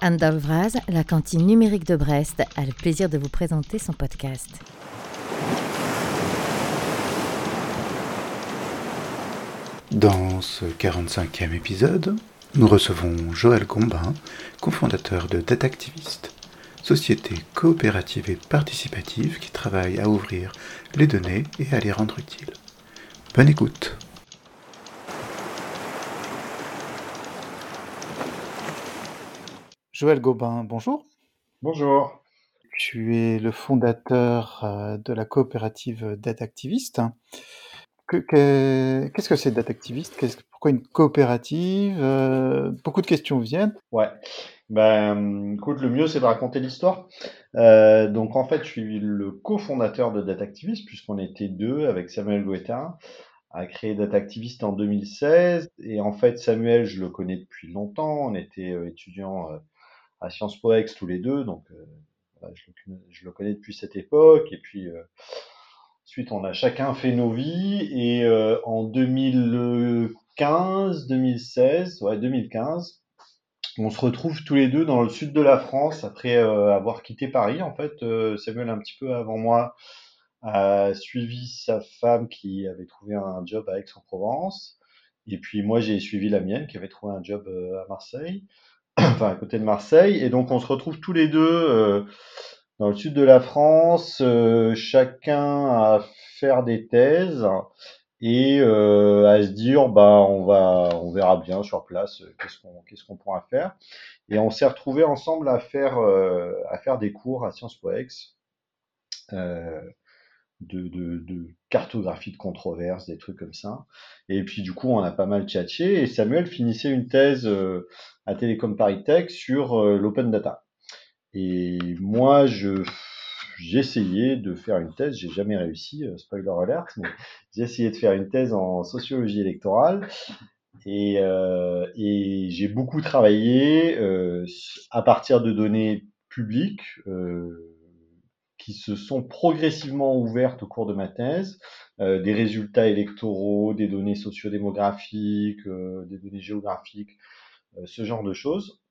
Anne Dolvraz, la cantine numérique de Brest, a le plaisir de vous présenter son podcast. Dans ce 45e épisode, nous recevons Joël Gombin, cofondateur de Datactivist, société coopérative et participative qui travaille à ouvrir les données et à les rendre utiles. Bonne écoute Joël Gobin, bonjour. Bonjour. Tu es le fondateur euh, de la coopérative Datactivist. Qu'est-ce que c'est Datactivist Pourquoi une coopérative? Euh, Beaucoup de questions viennent. Ouais. Ben, écoute, le mieux, c'est de raconter l'histoire. Euh, donc, en fait, je suis le cofondateur de Datactivist, puisqu'on était deux avec Samuel Guetta a créé Datactivist en 2016. Et en fait, Samuel, je le connais depuis longtemps. On était étudiants à Sciences Po Ex tous les deux, donc euh, je, le, connais depuis cette époque. Et puis euh, ensuite, on a chacun fait nos vies. Et euh, en 2015, 2016, ouais 2015, on se retrouve tous les deux dans le sud de la France après avoir quitté Paris. En fait, Samuel un petit peu avant moi a suivi sa femme qui avait trouvé un job à Aix-en-Provence. Et puis moi, j'ai suivi la mienne qui avait trouvé un job à Marseille. enfin à côté de Marseille. Et donc on se retrouve tous les deux euh, dans le sud de la France, euh, chacun à faire des thèses et euh, à se dire bah on va on verra bien sur place qu'est-ce qu'on qu'est-ce qu'on pourra faire. Et on s'est retrouvés ensemble à faire à faire des cours à Sciences Po Ex. De, de, de, cartographie de controverses, des trucs comme ça. Et puis du coup, on a pas mal tchatché et Samuel finissait une thèse à Télécom Paris Tech sur euh, l'open data. Et moi, je j'ai essayé de faire une thèse, j'ai jamais réussi, euh, spoiler alert, mais j'ai essayé de faire une thèse en sociologie électorale et, euh, et j'ai beaucoup travaillé euh, à partir de données publiques euh, qui se sont progressivement ouvertes au cours de ma thèse, euh, des résultats électoraux, des données sociodémographiques, des données géographiques, euh, ce genre de choses.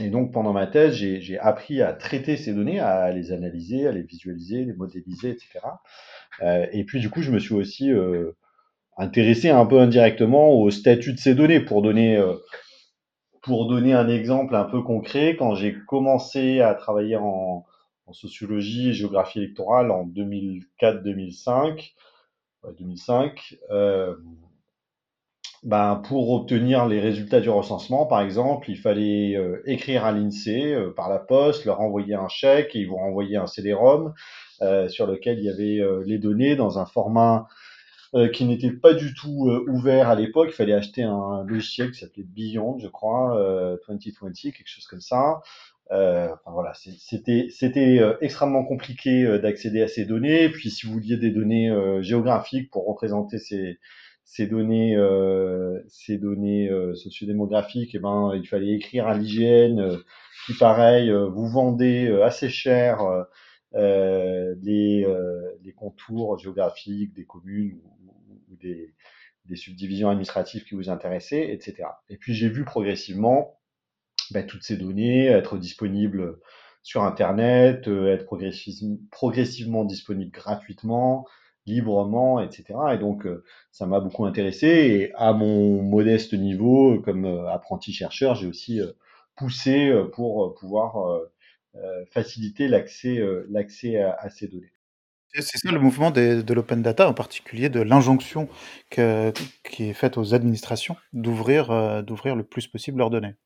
Et donc pendant ma thèse, j'ai appris à traiter ces données, à les analyser, à les visualiser, les modéliser, etc. Euh, et puis du coup, je me suis aussi euh, intéressé un peu indirectement au statut de ces données euh, pour donner un exemple un peu concret. Quand j'ai commencé à travailler en, en, sociologie et géographie électorale en 2004-2005, 2005, euh, ben, pour obtenir les résultats du recensement, par exemple, il fallait euh, écrire à l'INSEE euh, par la poste, leur envoyer un chèque et ils vous renvoyer un CD-ROM sur lequel il y avait les données dans un format qui n'était pas du tout ouvert à l'époque. Il fallait acheter un logiciel qui s'appelait Beyond, je crois, 2020, quelque chose comme ça. Enfin voilà, c'était c'était extrêmement compliqué d'accéder à ces données. Puis si vous vouliez des données géographiques pour représenter ces ces données, euh, ces données euh, sociodémographiques, eh ben, il fallait écrire à l'hygiène euh, qui, pareil, euh, vous vendez assez cher les, les contours géographiques des communes ou, ou des, des, subdivisions administratives qui vous intéressaient, etc. Et puis j'ai vu progressivement toutes ces données être disponibles sur Internet, être progressivement, disponibles gratuitement, librement, etc. Et donc, euh, ça m'a beaucoup intéressé. Et à mon modeste niveau, comme euh, apprenti chercheur, j'ai aussi euh, poussé pour pouvoir faciliter l'accès l'accès à, ces données. C'est ça le mouvement de l'open data, en particulier de l'injonction qui est faite aux administrations d'ouvrir d'ouvrir le plus possible leurs données.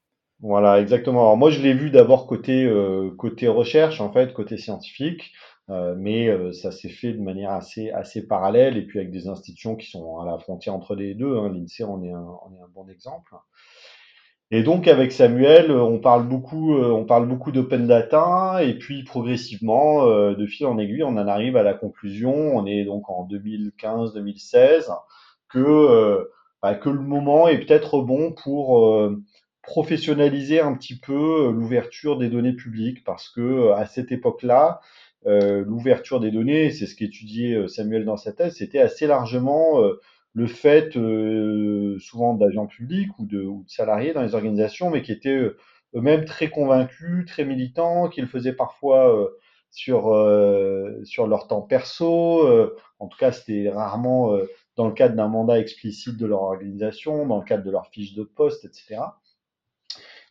Voilà, exactement. Alors moi, je l'ai vu d'abord côté côté recherche, en fait, côté scientifique. Euh, mais euh, ça s'est fait de manière assez, assez parallèle et puis avec des institutions qui sont à la frontière entre les deux. Hein. L'INSEE en est un, est un bon exemple. Et donc avec Samuel, on parle beaucoup, euh, on parle beaucoup d'open data et puis progressivement, de fil en aiguille, on en arrive à la conclusion. On est donc en 2015-2016 que bah, que le moment est peut-être bon pour professionnaliser un petit peu l'ouverture des données publiques parce que à cette époque-là, euh, l'ouverture des données, c'est ce qu'étudiait euh, Samuel dans sa thèse, c'était assez largement euh, le fait souvent d'agents publics ou de, ou de, salariés dans les organisations, mais qui était eux-mêmes très convaincus, très militants, qu'ils faisaient parfois sur, sur leur temps perso. en tout cas, c'était rarement dans le cadre d'un mandat explicite de leur organisation, dans le cadre de leur fiche de poste, etc.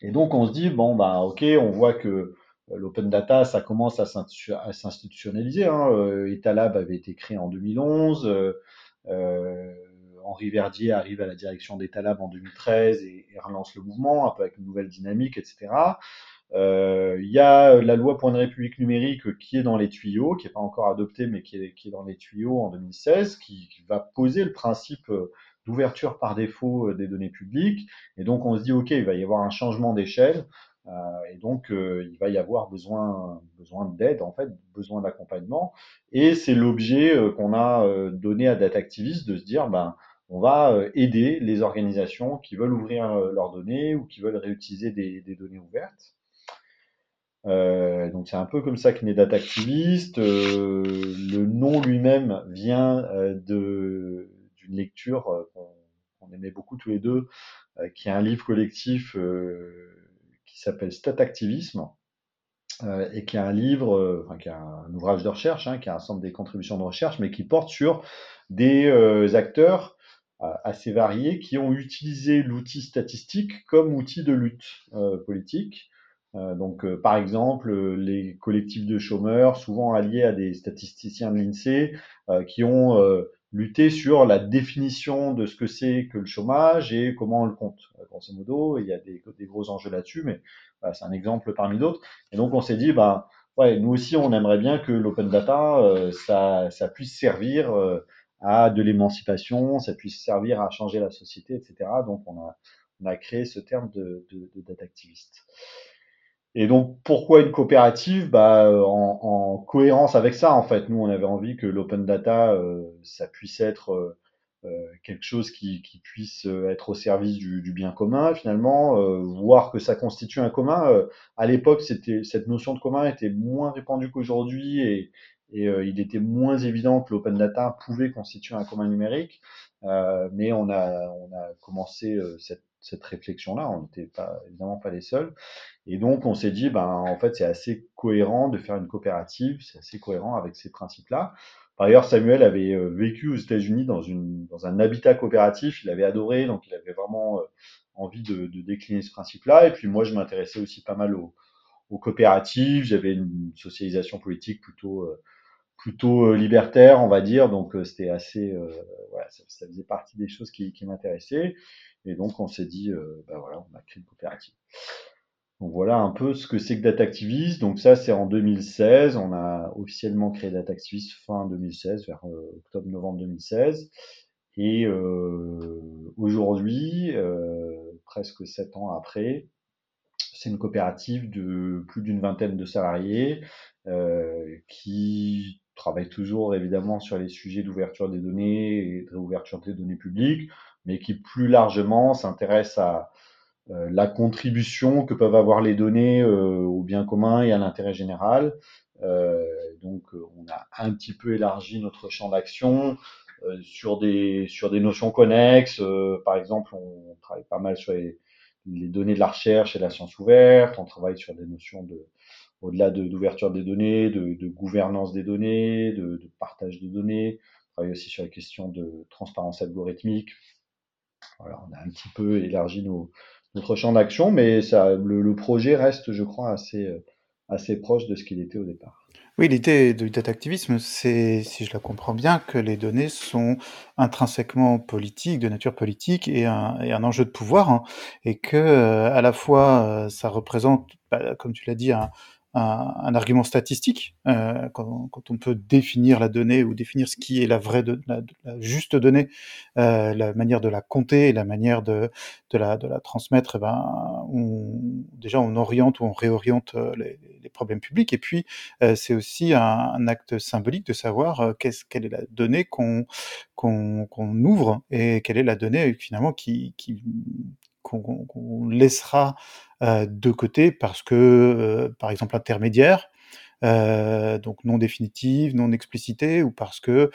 Et donc on se dit, bon, bah ok, on voit que l'open data, ça commence à s'institutionnaliser. Hein. Etalab avait été créé en 2011. Euh, Henri Verdier arrive à la direction d'Etalab en 2013 et, relance le mouvement, un peu avec une nouvelle dynamique, etc. Euh, il y a la loi pour une république numérique qui est dans les tuyaux, qui n'est pas encore adoptée, mais qui est, dans les tuyaux en 2016, qui, qui va poser le principe d'ouverture par défaut des données publiques. Et donc on se dit, OK, il va y avoir un changement d'échelle. Euh, et donc, euh, il va y avoir besoin, besoin d'aide, en fait, besoin d'accompagnement. Et c'est l'objet euh, qu'on a donné à Data Activist de se dire, ben, on va aider les organisations qui veulent ouvrir leurs données ou qui veulent réutiliser des, des données ouvertes. Euh, donc c'est un peu comme ça que naît Data Activist. Euh, le nom lui-même vient euh, de d'une lecture aimait beaucoup tous les deux, qui est un livre collectif qui s'appelle Stat Activisme et qui est un livre, enfin qui est un, ouvrage de recherche, hein, qui est un centre des contributions de recherche, mais qui porte sur des acteurs assez variés qui ont utilisé l'outil statistique comme outil de lutte politique. Euh, donc, euh, par exemple, euh, les collectifs de chômeurs, souvent alliés à des statisticiens de l'INSEE, qui ont lutté sur la définition de ce que c'est que le chômage et comment on le compte. Grosso modo, il y a des, gros enjeux là-dessus, mais c'est un exemple parmi d'autres. Et donc, on s'est dit, bah, ouais, nous aussi, on aimerait bien que l'open data, ça, ça, puisse servir à de l'émancipation, ça puisse servir à changer la société, etc. Donc, on a, on a créé ce terme de, de, de data activiste. Et donc, pourquoi une coopérative? Bah, en, en, cohérence avec ça, en fait. Nous, on avait envie que l'open data, euh, ça puisse être euh, euh quelque chose qui, qui, puisse euh, être au service du, du bien commun, finalement, euh, voir que ça constitue un commun. à l'époque, c'était cette notion de commun était moins répandue qu'aujourd'hui et, et il était moins évident que l'open data pouvait constituer un commun numérique. mais on a, on a commencé cette cette réflexion-là. On n'était pas, évidemment pas les seuls. Et donc, on s'est dit, ben, en fait, c'est assez cohérent de faire une coopérative, c'est assez cohérent avec ces principes-là. Par ailleurs, Samuel avait euh, vécu aux États-Unis dans, dans un habitat coopératif, il avait adoré, donc il avait vraiment euh, envie de, de, décliner ce principe-là. Et puis moi, je m'intéressais aussi pas mal aux, aux coopératives, j'avais une socialisation politique plutôt, euh, plutôt libertaire, on va dire, donc c'était assez, voilà, ça, faisait partie des choses qui m'intéressaient. Et donc, on s'est dit, euh, bah voilà, on a créé une coopérative. Donc voilà un peu ce que c'est que Data Activist. Donc ça, c'est en 2016. On a officiellement créé Data Activist fin 2016, vers euh, octobre-novembre 2016. Et euh, aujourd'hui, euh, presque sept ans après, c'est une coopérative de plus d'une vingtaine de salariés euh, qui travaille toujours évidemment sur les sujets d'ouverture des données et de réouverture des données publiques, mais qui plus largement s'intéresse à euh, la contribution que peuvent avoir les données euh, au bien commun et à l'intérêt général. Euh, donc, on a un petit peu élargi notre champ d'action euh, sur des sur des notions connexes. Euh, par exemple, on travaille pas mal sur les, les, données de la recherche et la science ouverte. On travaille sur des notions de au-delà d'ouverture de, des données, de, de, gouvernance des données, de, de partage de données. On travaille aussi sur la question de transparence algorithmique, voilà, on a un petit peu élargi notre champ d'action, mais le, projet reste, je crois, assez, euh, assez proche de ce qu'il était au départ. Oui, l'idée du data activisme, c'est, si je la comprends bien, que les données sont intrinsèquement politiques, de nature politique, et un, et un enjeu de pouvoir, hein, et que euh, à la fois euh, ça représente, bah, comme tu l'as dit, un, un, un, argument statistique euh, quand, quand, on peut définir la donnée ou définir ce qui est la vraie, la, juste donnée, euh, la manière de la compter et la manière de, de, la, de la transmettre. Eh ben, on, déjà, on oriente ou on réoriente euh, les, les problèmes publics. Et puis, euh, c'est aussi un, acte symbolique de savoir euh, qu'est-ce, quelle est la donnée qu'on, qu'on, qu'on ouvre et quelle est la donnée finalement qui, qui, qu'on qu laissera euh, de côté parce que, euh, par exemple, intermédiaire, euh, donc non définitive, non explicité, ou parce que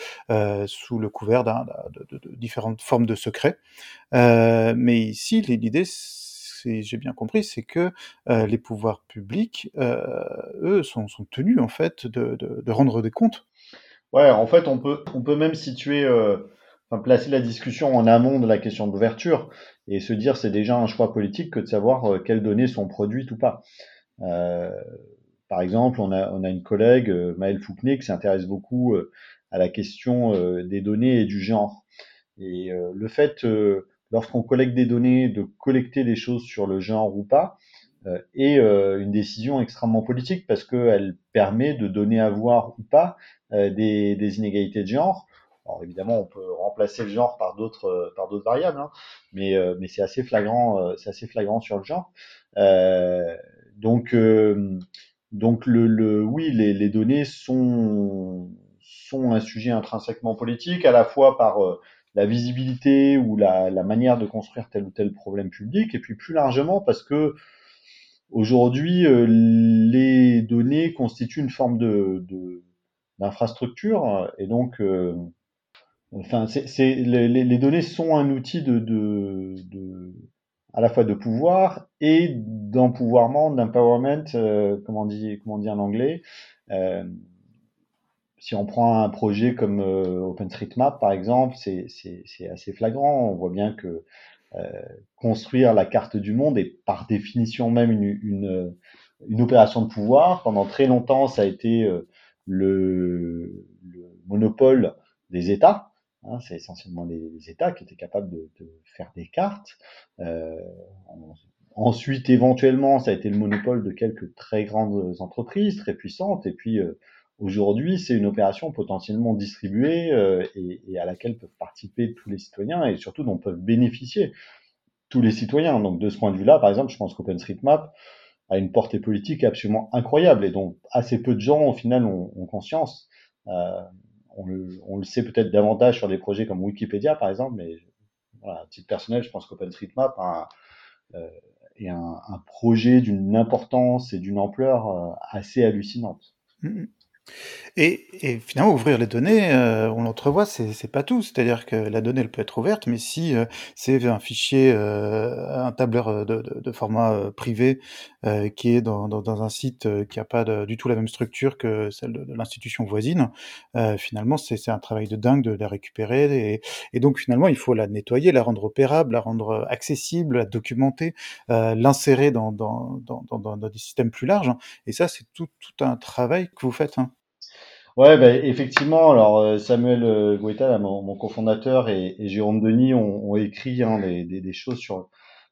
sous le couvert de, différentes formes de secret. Euh, mais ici, l'idée, si j'ai bien compris, c'est que les pouvoirs publics, eux, sont, sont, tenus en fait de, de, de, rendre des comptes. Ouais, en fait, on peut, on peut même situer, placer la discussion en amont de la question d'ouverture et se dire c'est déjà un choix politique que de savoir quelles données sont produites ou pas. Euh, par exemple, on a, on a une collègue, Maëlle Fouquenet, qui s'intéresse beaucoup à la question des données et du genre. Et le fait lorsqu'on collecte des données, de collecter des choses sur le genre ou pas, euh, est euh, une décision extrêmement politique parce qu'elle permet de donner à voir ou pas euh, des, des, inégalités de genre. Alors évidemment, on peut remplacer le genre par d'autres par d'autres variables, hein, mais mais c'est assez flagrant, c'est assez flagrant sur le genre. donc donc le, le oui, les, les données sont sont un sujet intrinsèquement politique, à la fois par la visibilité ou la, manière de construire tel ou tel problème public, et puis plus largement parce que aujourd'hui, euh, les données constituent une forme de, d'infrastructure, et donc, euh, enfin, c'est, les, données sont un outil de, de, à la fois de pouvoir et d'empouvoirment, d'empowerment, euh, comment on dit, comment on dit en anglais si on prend un projet comme euh, OpenStreetMap, par exemple, c'est assez flagrant. On voit bien que euh, construire la carte du monde est par définition même une, une, une, opération de pouvoir. Pendant très longtemps, ça a été euh, le, le, monopole des États. Hein, c'est essentiellement les, États qui étaient capables de, de faire des cartes. Euh, ensuite, éventuellement, ça a été le monopole de quelques très grandes entreprises, très puissantes. Et puis, euh, Aujourd'hui, c'est une opération potentiellement distribuée euh, et, et, à laquelle peuvent participer tous les citoyens et surtout dont peuvent bénéficier tous les citoyens. Donc de ce point de vue-là, par exemple, je pense qu'OpenStreetMap a une portée politique absolument incroyable et dont assez peu de gens au final ont, ont conscience. Euh, on, le, sait peut-être davantage sur des projets comme Wikipédia, par exemple, mais voilà, à titre personnel, je pense qu'OpenStreetMap euh, est un, projet d'une importance et d'une ampleur euh, assez hallucinante. Mmh et, finalement, ouvrir les données, euh, on l'entrevoit, c'est, pas tout. C'est-à-dire que la donnée, elle peut être ouverte, mais si euh, c'est un fichier, euh, un tableur de, de, format privé qui est dans, un site qui a pas du tout la même structure que celle de, l'institution voisine, finalement, c'est, un travail de dingue de la récupérer. Et, donc, finalement, il faut la nettoyer, la rendre opérable, la rendre accessible, la documenter, l'insérer dans, des systèmes plus larges. Et ça, c'est tout, tout un travail que vous faites. Hein. Ouais, bah, effectivement. Alors euh, Samuel euh, Guetta, mon, mon cofondateur, et, et, Jérôme Denis ont, ont écrit hein, des, des, des, choses sur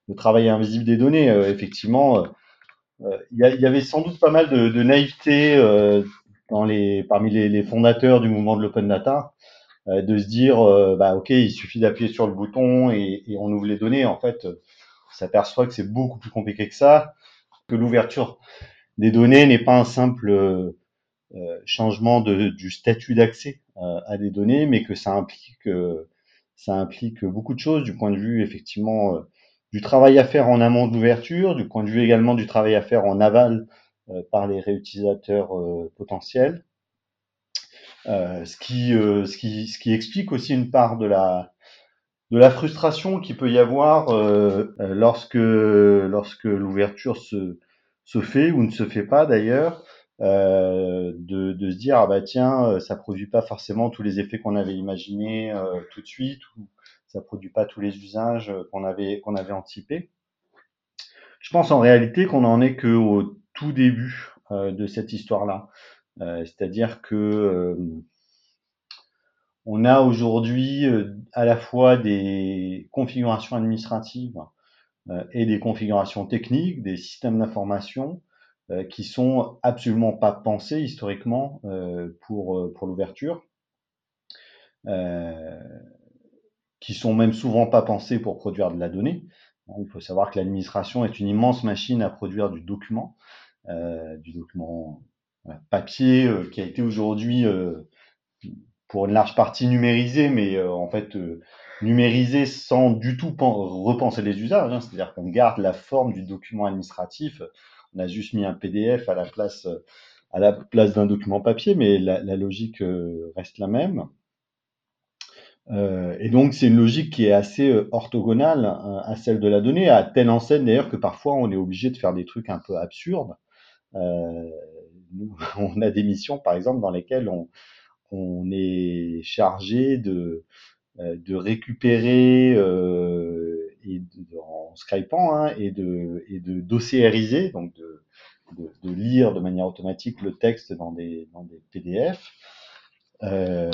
le travail invisible des données. Euh, effectivement, euh, il y, y, avait sans doute pas mal de, de naïveté dans les, parmi les, les, fondateurs du mouvement de l'open data, de se dire, bah ok, il suffit d'appuyer sur le bouton et, et, on ouvre les données. En fait, on s'aperçoit que c'est beaucoup plus compliqué que ça, que l'ouverture des données n'est pas un simple euh, changement de, du statut d'accès euh, à des données, mais que ça implique, euh, ça implique beaucoup de choses du point de vue effectivement du travail à faire en amont de l'ouverture, du point de vue également du travail à faire en aval par les réutilisateurs potentiels. ce, qui, ce, qui, ce qui explique aussi une part de la, de la frustration qui peut y avoir lorsque, lorsque l'ouverture se, se fait ou ne se fait pas d'ailleurs, euh, de, de, se dire ah bah tiens euh, ça produit pas forcément tous les effets qu'on avait imaginés euh, tout de suite ou ça produit pas tous les usages qu'on avait qu'on avait anticipés. Je pense en réalité qu'on en est que au tout début de cette histoire-là, c'est-à-dire que on a aujourd'hui à la fois des configurations administratives et des configurations techniques, des systèmes d'information euh, qui sont absolument pas pensés historiquement euh, pour, euh, pour l'ouverture, qui sont même souvent pas pensés pour produire de la donnée. Il faut savoir que l'administration est une immense machine à produire du document, du document papier qui a été aujourd'hui pour une large partie numérisé, mais en fait numérisé sans du tout repenser les usages. Hein. C'est-à-dire qu'on garde la forme du document administratif on a juste mis un PDF à la place, à la place d'un document papier, mais la, logique euh, reste la même. Euh, et donc, c'est une logique qui est assez euh, orthogonale euh, à celle de la donnée, à telle enseigne d'ailleurs que parfois on est obligé de faire des trucs un peu absurdes. On a des missions, par exemple, dans lesquelles on, on est chargé de, de récupérer et en skypant hein, et de et de dossiériser, donc de, lire de manière automatique le texte dans des, PDF. Euh,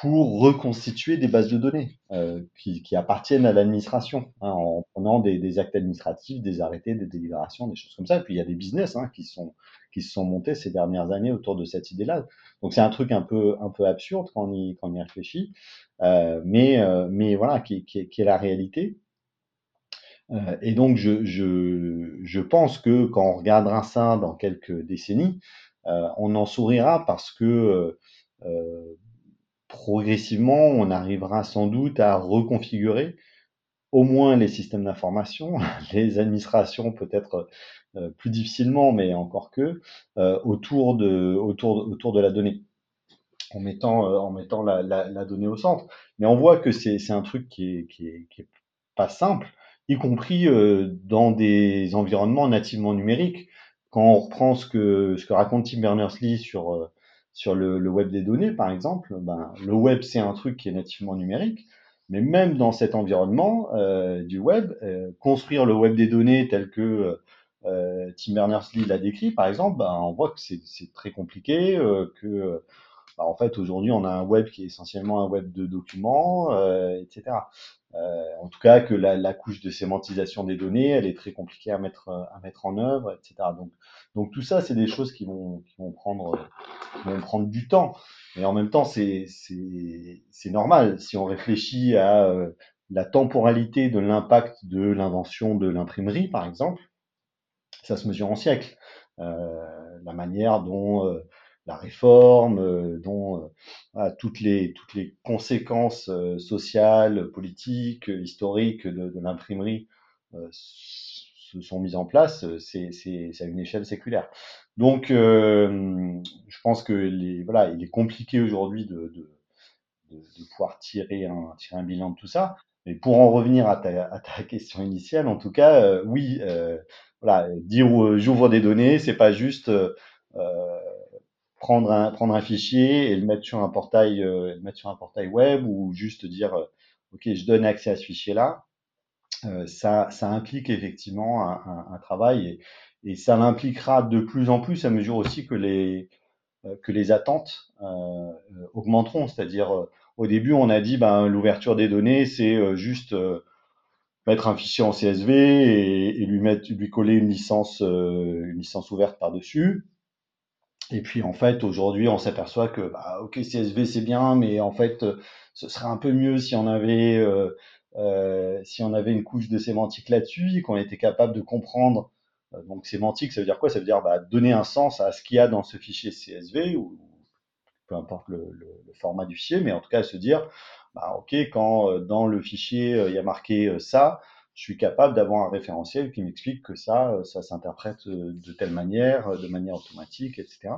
pour reconstituer des bases de données euh, qui, appartiennent à l'administration, hein, en prenant des, actes administratifs, des arrêtés, des délibérations, des choses comme ça. Et puis il y a des business hein, qui, sont, qui se sont montés ces dernières années autour de cette idée-là. Donc c'est un truc un peu, un peu absurde quand on y, quand on y réfléchit, mais, euh, mais voilà, qui, qui, qui, est la réalité. Euh, et donc je, je, je pense que quand on regardera ça dans quelques décennies, euh, on en sourira parce que euh, progressivement, on arrivera sans doute à reconfigurer au moins les systèmes d'information, les administrations peut-être euh, plus difficilement, mais encore que, euh, autour, de, autour, autour de la donnée, en mettant, euh, en mettant la, la, la, donnée au centre. Mais on voit que c'est un truc qui est, qui, est, qui est pas simple, y compris euh, dans des environnements nativement numériques. Quand on reprend ce que, ce que raconte Tim Berners-Lee sur euh, sur le, le, web des données, par exemple, ben, le web, c'est un truc qui est nativement numérique, mais même dans cet environnement euh, du web, euh, construire le web des données tel que euh, Tim Berners-Lee l'a décrit, par exemple, ben, on voit que c'est très compliqué, que ben, en fait aujourd'hui on a un web qui est essentiellement un web de documents, euh, etc. Euh, en tout cas, que la, la, couche de sémantisation des données, elle est très compliquée à mettre à mettre en œuvre, etc. Donc donc tout ça, c'est des choses qui vont, qui vont, prendre, qui vont prendre du temps. Mais en même temps, c'est normal. Si on réfléchit à euh, la temporalité de l'impact de l'invention de l'imprimerie, par exemple, ça se mesure en siècles. Euh, la manière dont euh, la réforme, euh, dont euh, toutes, les, conséquences euh, sociales, politiques, historiques de, l'imprimerie se sont mises en place, c'est à une échelle séculaire. Donc, je pense que voilà, il est compliqué aujourd'hui de, pouvoir tirer un, bilan de tout ça. Mais pour en revenir à ta, question initiale, en tout cas, oui, voilà, dire j'ouvre des données, c'est pas juste prendre un prendre un fichier et le mettre sur un portail, euh, le mettre sur un portail web ou juste dire ok, je donne accès à ce fichier-là. Euh, ça, ça, implique effectivement un, travail et, et, ça l'impliquera de plus en plus à mesure aussi que les, euh, que les attentes euh, augmenteront. C'est-à-dire, euh, au début, on a dit ben, l'ouverture des données, c'est juste mettre un fichier en CSV et, et, lui, mettre, lui coller une licence, une licence ouverte par-dessus. Et puis en fait, aujourd'hui, on s'aperçoit que, bah, ok, CSV c'est bien, mais en fait, ce serait un peu mieux si on avait euh, euh, si on avait une couche de sémantique là-dessus, qu'on était capable de comprendre, euh, donc sémantique, ça veut dire quoi? Ça veut dire bah, donner un sens à ce qu'il y a dans ce fichier CSV, ou peu importe le, le, le, format du fichier, mais en tout cas se dire, bah, ok, quand euh, dans le fichier euh, il y a marqué euh, ça, je suis capable d'avoir un référentiel qui m'explique que ça, ça s'interprète de telle manière, de manière automatique, etc.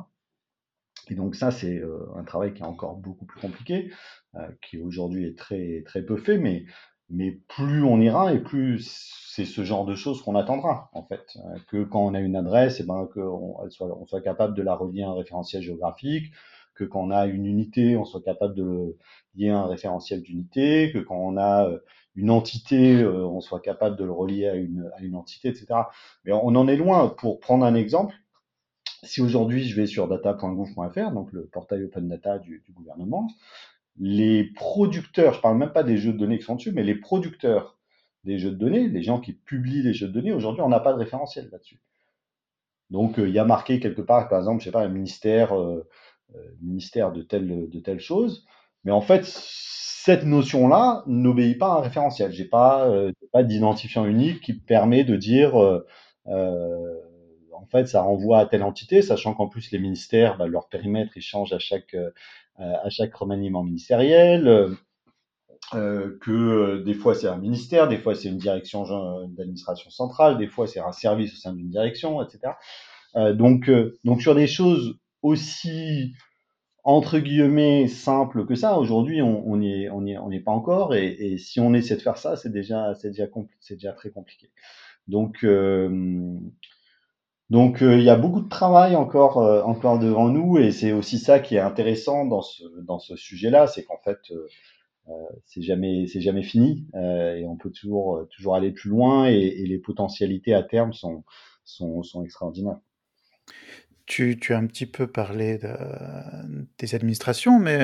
Et donc ça, c'est un travail qui est encore beaucoup plus compliqué, qui aujourd'hui est très très peu fait, mais mais plus on ira et plus c'est ce genre de choses qu'on attendra en fait euh, que quand on a une adresse et eh ben qu'on on soit capable de la relier à un référentiel géographique que quand on a une unité on soit capable de lier un référentiel d'unité que quand on a euh, une entité euh, on soit capable de le relier à une à une entité etc mais on en est loin pour prendre un exemple si aujourd'hui je vais sur data.gouv.fr donc le portail open data du, du gouvernement les producteurs, je parle même pas des jeux de données qui sont dessus, mais les producteurs des jeux de données, les gens qui publient les jeux de données, aujourd'hui, on n'a pas de référentiel là-dessus. Donc, euh, il y a marqué quelque part, par exemple, je sais pas, un ministère, euh, euh, ministère de telle, de telle chose, mais en fait, cette notion-là n'obéit pas à un référentiel. J'ai pas, euh, pas d'identifiant unique qui permet de dire, euh, en fait, ça renvoie à telle entité, sachant qu'en plus les ministères, bah, leur périmètre, ils changent à chaque euh, à chaque remaniement ministériel, euh, euh, que des fois c'est un ministère, des fois c'est une direction d'administration centrale, des fois c'est un service au sein d'une direction, etc. donc, donc sur des choses aussi entre guillemets simple que ça. Aujourd'hui, on n'y on est, on est, pas encore, et, et, si on essaie de faire ça, c'est déjà, c'est déjà, c'est déjà très compliqué. Donc, euh, donc euh, il y a beaucoup de travail encore, euh, encore devant nous, et c'est aussi ça qui est intéressant dans ce, dans ce sujet-là, c'est qu'en fait, c'est jamais, c'est jamais fini, et on peut toujours, toujours aller plus loin, et, et les potentialités à terme sont, sont, sont extraordinaires. Tu, as un petit peu parlé de, des administrations, mais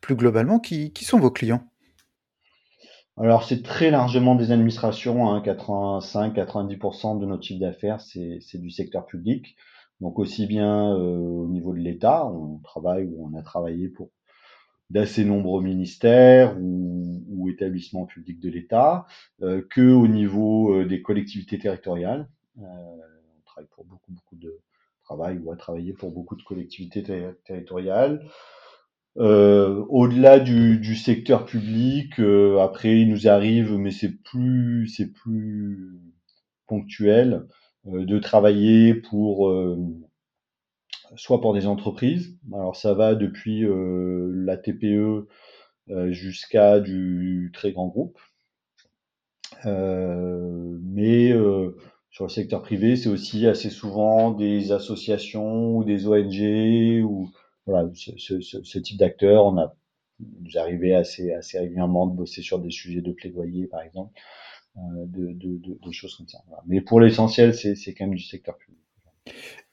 plus globalement, qui, sont vos clients? Alors c'est très largement des administrations, hein, 85-90% de notre chiffre d'affaires c'est du secteur public. Donc aussi bien euh, au niveau de l'État, on travaille ou on a travaillé pour d'assez nombreux ministères ou, établissements publics de l'État, euh, que au niveau euh, des collectivités territoriales. Euh, on travaille pour beaucoup beaucoup de travail ou a travaillé pour beaucoup de collectivités territoriales. Euh, au-delà du, du, secteur public, euh, après il nous arrive, mais c'est plus c'est plus ponctuel, euh, de travailler pour soit pour des entreprises. Alors ça va depuis la TPE jusqu'à du très grand groupe. mais sur le secteur privé, c'est aussi assez souvent des associations ou des ONG ou voilà, ce, type d'acteur, on a nous assez, assez régulièrement de bosser sur des sujets de plaidoyer, par exemple, euh, de, choses comme ça. Mais pour l'essentiel, c'est quand même du secteur public.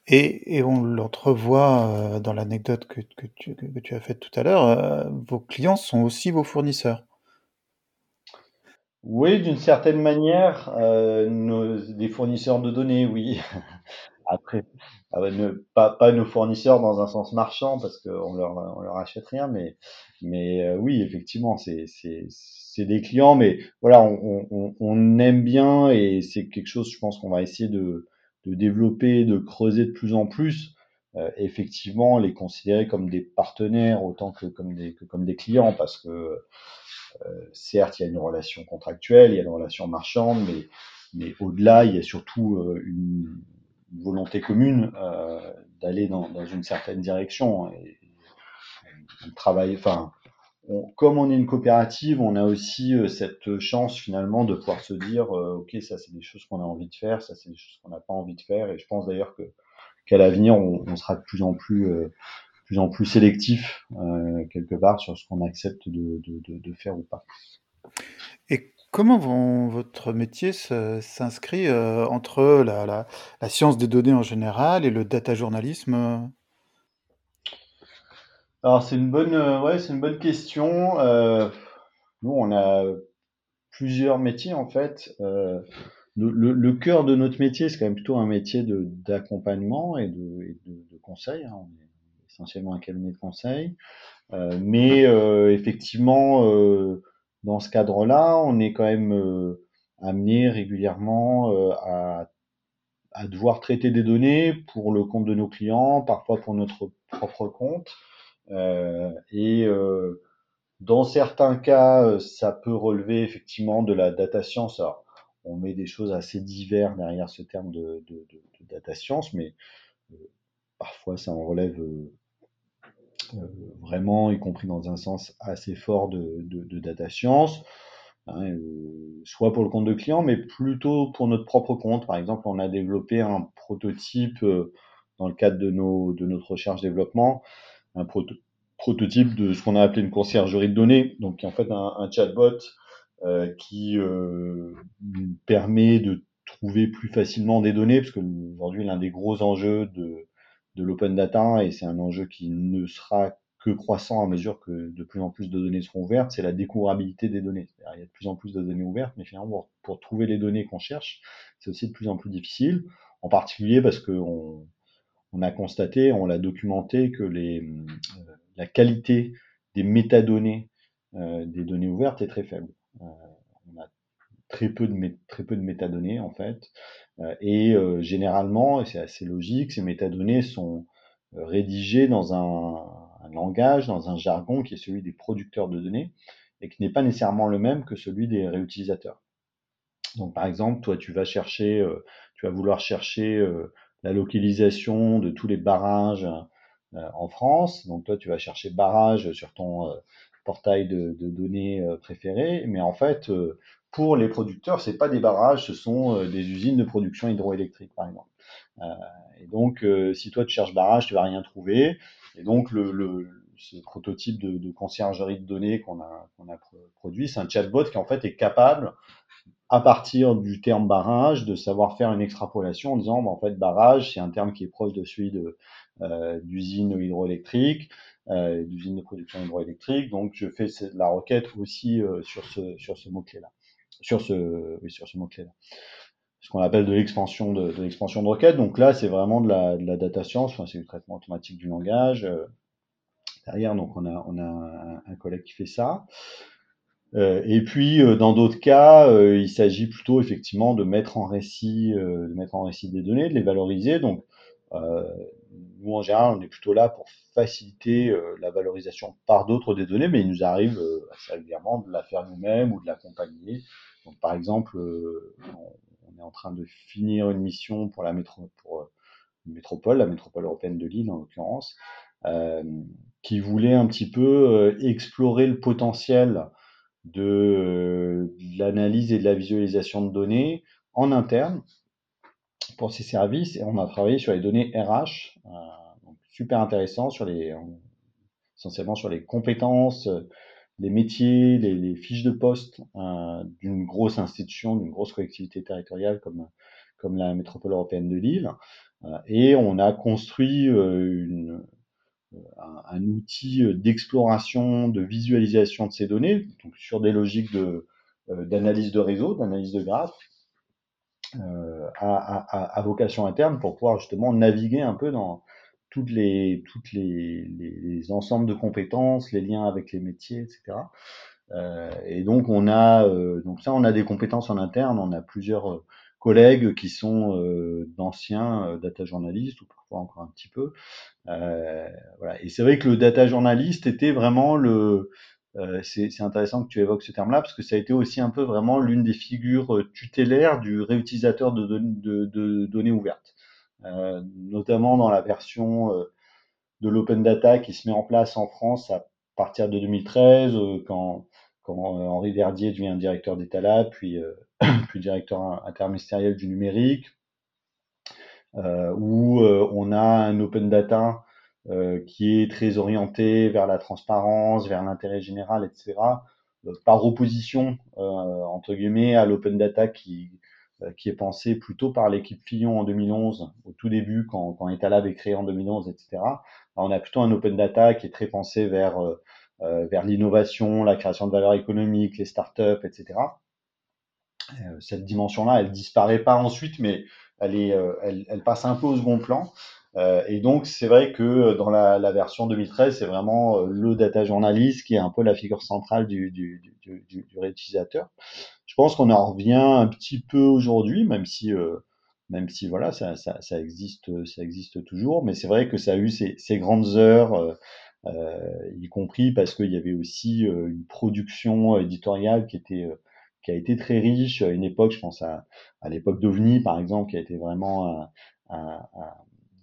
Et, et on l'entrevoit euh, dans l'anecdote que, que, tu, que, tu as faite tout à l'heure, euh, vos clients sont aussi vos fournisseurs. Oui, d'une certaine manière, euh, nos, des fournisseurs de données, oui. Après, ah ne, pas, pas nos fournisseurs dans un sens marchand parce qu'on leur, on leur achète rien, mais, mais euh, oui, effectivement, c'est, des clients, mais voilà, on, on, on aime bien et c'est quelque chose, je pense qu'on va essayer de, de développer, de creuser de plus en plus. Euh, effectivement, les considérer comme des partenaires autant que comme des, que comme des clients parce que certes, il y a une relation contractuelle, il y a une relation marchande, mais, au-delà, il y a surtout euh, une, volonté commune euh, d'aller dans, une certaine direction. Et, comme on est une coopérative, on a aussi euh, cette chance finalement de pouvoir se dire, euh, ok, ça c'est des choses qu'on a envie de faire, ça c'est des choses qu'on n'a pas envie de faire. Et je pense d'ailleurs qu'à l'avenir, on, sera de plus en plus, euh, plus en plus sélectif euh, quelque part sur ce qu'on accepte de, de, de, de, faire ou pas. Et Comment vont, votre métier s'inscrit euh, entre la, la, la, science des données en général et le data journalisme? Alors c'est une bonne, euh, ouais, c'est une bonne question. Euh, nous, on a plusieurs métiers en fait. Euh, le, le, le, cœur de notre métier, c'est quand même plutôt un métier d'accompagnement et, de, et de, de, conseil. Hein. On est essentiellement un cabinet de conseil, euh, mais effectivement dans ce cadre-là, on est quand même euh, amené régulièrement euh, à, à, devoir traiter des données pour le compte de nos clients, parfois pour notre propre compte. Euh, et euh, dans certains cas, euh, ça peut relever effectivement de la data science. Alors, on met des choses assez diverses derrière ce terme de, de, de, de data science, mais euh, parfois ça en relève euh, vraiment, y compris dans un sens assez fort de, data science, hein, euh, soit pour le compte de client, mais plutôt pour notre propre compte. Par exemple, on a développé un prototype euh, dans le cadre de, nos, de notre recherche-développement, un proto prototype de ce qu'on a appelé une conciergerie de données, donc en fait un, chatbot euh, qui euh, permet de trouver plus facilement des données, parce que aujourd'hui l'un des gros enjeux de, de l'open data, et c'est un enjeu qui ne sera que croissant à mesure que de plus en plus de données seront ouvertes, c'est la découvrabilité des données. Il y a de plus en plus de données ouvertes, mais finalement, pour trouver les données qu'on cherche, c'est aussi de plus en plus difficile, en particulier parce qu'on on a constaté, on l'a documenté, que les, euh, la qualité des métadonnées euh, des données ouvertes est très faible. Euh, on a très peu de, très peu de métadonnées, en fait, et euh, généralement, et c'est assez logique, ces métadonnées sont euh, rédigées dans un, un, langage, dans un jargon qui est celui des producteurs de données et qui n'est pas nécessairement le même que celui des réutilisateurs. Donc par exemple, toi tu vas chercher, tu vas vouloir chercher la localisation de tous les barrages en France. Donc toi, tu vas chercher barrage sur ton portail de, données préféré, mais en fait, pour les producteurs, c'est pas des barrages, ce sont des usines de production hydroélectrique, par exemple. et donc, si toi tu cherches barrage, tu vas rien trouver. Et donc, le, ce prototype de, conciergerie de données qu'on a, a produit, c'est un chatbot qui en fait est capable à partir du terme barrage, de savoir faire une extrapolation en disant, bah, en fait, barrage, c'est un terme qui est proche de celui de, euh, d'usine hydroélectrique, euh, d'usine de production hydroélectrique. Donc, je fais la requête aussi euh, sur ce, sur ce mot-clé-là. Sur ce, sur ce mot-clé-là. Ce qu'on appelle de l'expansion de, de l'expansion de requête. Donc là, c'est vraiment de la, de data science, c'est du traitement automatique du langage. Euh, derrière, donc on a, on a un, collègue qui fait ça. Euh, et puis, euh, dans d'autres cas, il s'agit plutôt effectivement de mettre en récit, de mettre en récit des données, de les valoriser. Donc, nous en général, on est plutôt là pour faciliter la valorisation par d'autres des données, mais il nous arrive assez régulièrement de la faire nous-mêmes ou de l'accompagner. Par exemple, on, est en train de finir une mission pour la pour une métropole, la métropole européenne de Lille en l'occurrence, qui voulait un petit peu explorer le potentiel de l'analyse et de la visualisation de données en interne pour ces services. Et on a travaillé sur les données RH, euh, donc super intéressant sur les essentiellement sur les compétences, les métiers, les, les fiches de poste euh, d'une grosse institution, d'une grosse collectivité territoriale comme comme la métropole européenne de Lille. Euh, et on a construit une, un, outil euh, d'exploration, de visualisation de ces données, donc sur des logiques de, euh, d'analyse de réseau, d'analyse de graphes, euh, à, à, vocation interne pour pouvoir justement naviguer un peu dans toutes les, toutes les, les, ensembles de compétences, les liens avec les métiers, etc. Euh, et donc on a donc ça on a des compétences en interne, on a plusieurs collègues qui sont d'anciens data journalistes ou parfois encore un petit peu euh, voilà. Et c'est vrai que le data journaliste était vraiment le. Euh, c'est intéressant que tu évoques ce terme-là parce que ça a été aussi un peu vraiment l'une des figures euh, tutélaires du réutilisateur de, de, de, données ouvertes, euh, notamment dans la version euh, de l'open data qui se met en place en France à partir de 2013 quand quand Henri Verdier devient directeur d'État là, puis, puis directeur interministériel du numérique, euh, où euh, on a un open data euh, qui est très orienté vers la transparence, vers l'intérêt général, etc. par opposition entre guillemets à l'open data qui qui est pensé plutôt par l'équipe Fillon en 2011, au tout début, quand, quand Etalab est créé en 2011, etc. on a plutôt un open data qui est très pensé vers, euh, vers l'innovation, la création de valeur économique, les startups, etc. Euh, cette dimension-là, elle disparaît pas ensuite, mais elle, est, euh, elle, passe un peu au second plan. Euh, et donc, c'est vrai que dans la, la version 2013, c'est vraiment le data journalist qui est un peu la figure centrale du, du, du, du, du réutilisateur. Je pense qu'on en revient un petit peu aujourd'hui, même si, euh, même si voilà, ça, ça, ça, existe, ça existe toujours. Mais c'est vrai que ça a eu ses, ses grandes heures, euh, y compris parce qu'il y avait aussi une production éditoriale qui était qui a été très riche à une époque, je pense à, à l'époque d'OVNI par exemple, qui a été vraiment un, un,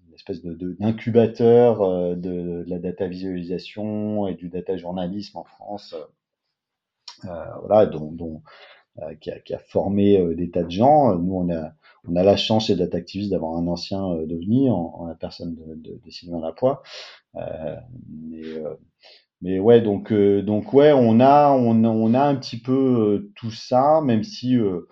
une espèce de, d'incubateur euh, de, de, la data visualisation et du data journalisme en France, euh, voilà, dont, dont euh, qui, a, qui, a, formé euh, des tas de gens. Nous, on a, on a la chance chez Data Activist d'avoir un ancien euh, d'OVNI en, en, la personne de, de, de Sylvain Lapoix. mais mais ouais, donc euh, donc ouais, on a on, on a un petit peu euh, tout ça, même si euh,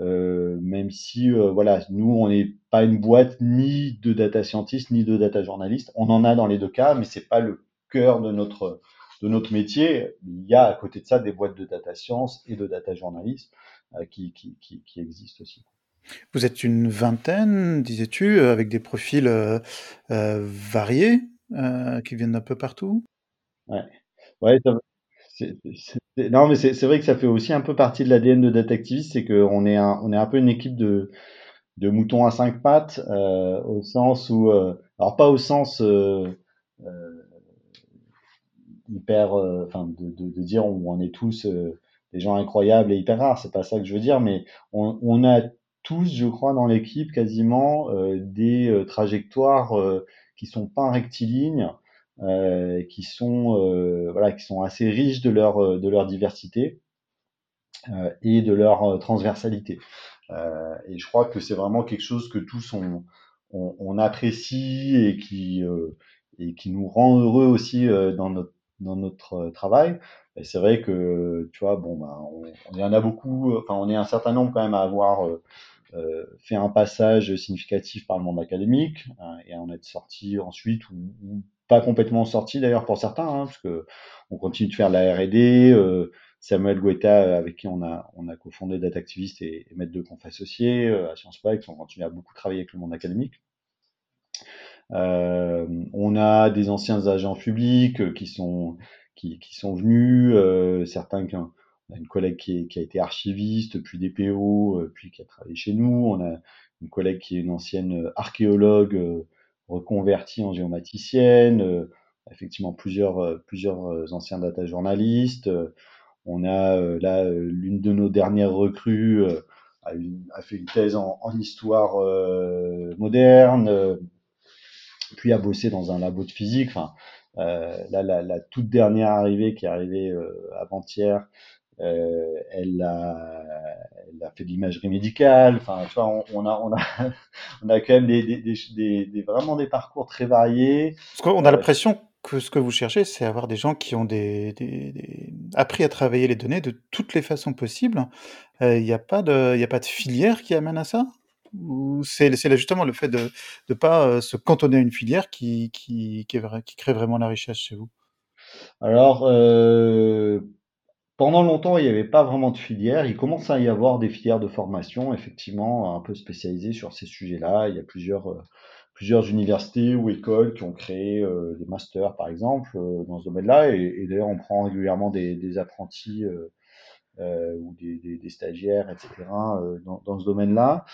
euh même si voilà, nous on n'est pas une boîte ni de data scientist ni de data journaliste. On en a dans les deux cas, mais c'est pas le cœur de notre de notre métier. Il y a à côté de ça des boîtes de data science et de data journaliste qui, qui, qui, qui existent aussi. Vous êtes une vingtaine, disais-tu, avec des profils euh, variés euh, qui viennent d'un peu partout? Ouais, ouais, ça, non, mais c'est, vrai que ça fait aussi un peu partie de l'ADN de Datactivist, c'est qu'on est un, on est un peu une équipe de, de moutons à cinq pattes, euh, au sens où, euh, alors pas au sens euh, euh hyper, euh, enfin, de, de, de, dire où on est tous euh, des gens incroyables et hyper rares, c'est pas ça que je veux dire, mais on, on a tous, je crois, dans l'équipe quasiment des trajectoires qui sont pas rectilignes qui sont voilà, qui sont assez riches de leur de leur diversité et de leur transversalité. et je crois que c'est vraiment quelque chose que tous on, on, apprécie et qui et qui nous rend heureux aussi dans notre dans notre travail. Et c'est vrai que, tu vois, bon, ben, on, y en a beaucoup, enfin, on est un certain nombre quand même à avoir euh, euh, fait un passage significatif par le monde académique hein, et à en être sorti ensuite ou, pas complètement sorti d'ailleurs pour certains, hein, parce que on continue de faire la R&D. Euh, Samuel Guetta, avec qui on a, on a cofondé Data Activist et, et Maître de Conf associé à Sciences Po, on continue à beaucoup travailler avec le monde académique. Euh, on a des anciens agents publics qui sont qui, qui sont venus, euh, certains qui ont, une collègue qui, qui, a été archiviste, puis DPO, euh, puis qui a travaillé chez nous. On a une collègue qui est une ancienne archéologue euh, reconvertie en géomaticienne. Euh, effectivement, plusieurs, plusieurs anciens data journalistes. on a là l'une de nos dernières recrues a, a, fait une thèse en, en histoire moderne, puis a bossé dans un labo de physique. Enfin, euh, là, la, la, toute dernière arrivée qui est arrivée euh, avant-hier, euh, elle, a, elle a fait de l'imagerie médicale. Enfin, tu vois, on, on, a, on, a, on a quand même des, des, des, des, vraiment des parcours très variés. Parce qu'on a l'impression que ce que vous cherchez, c'est avoir des gens qui ont des, appris à travailler les données de toutes les façons possibles. Il n'y a, pas de, a pas de filière qui amène à ça? Ou c'est justement le fait de ne pas euh, se cantonner à une filière qui, crée vraiment la richesse chez vous? Alors, euh, pendant longtemps, il n'y avait pas vraiment de filière. Il commence à y avoir des filières de formation, effectivement, un peu spécialisées sur ces sujets-là. Il y a plusieurs, euh, universités ou écoles qui ont créé des masters, par exemple, dans ce domaine-là. Et, d'ailleurs, on prend régulièrement des, apprentis ou des, stagiaires, etc., dans ce domaine-là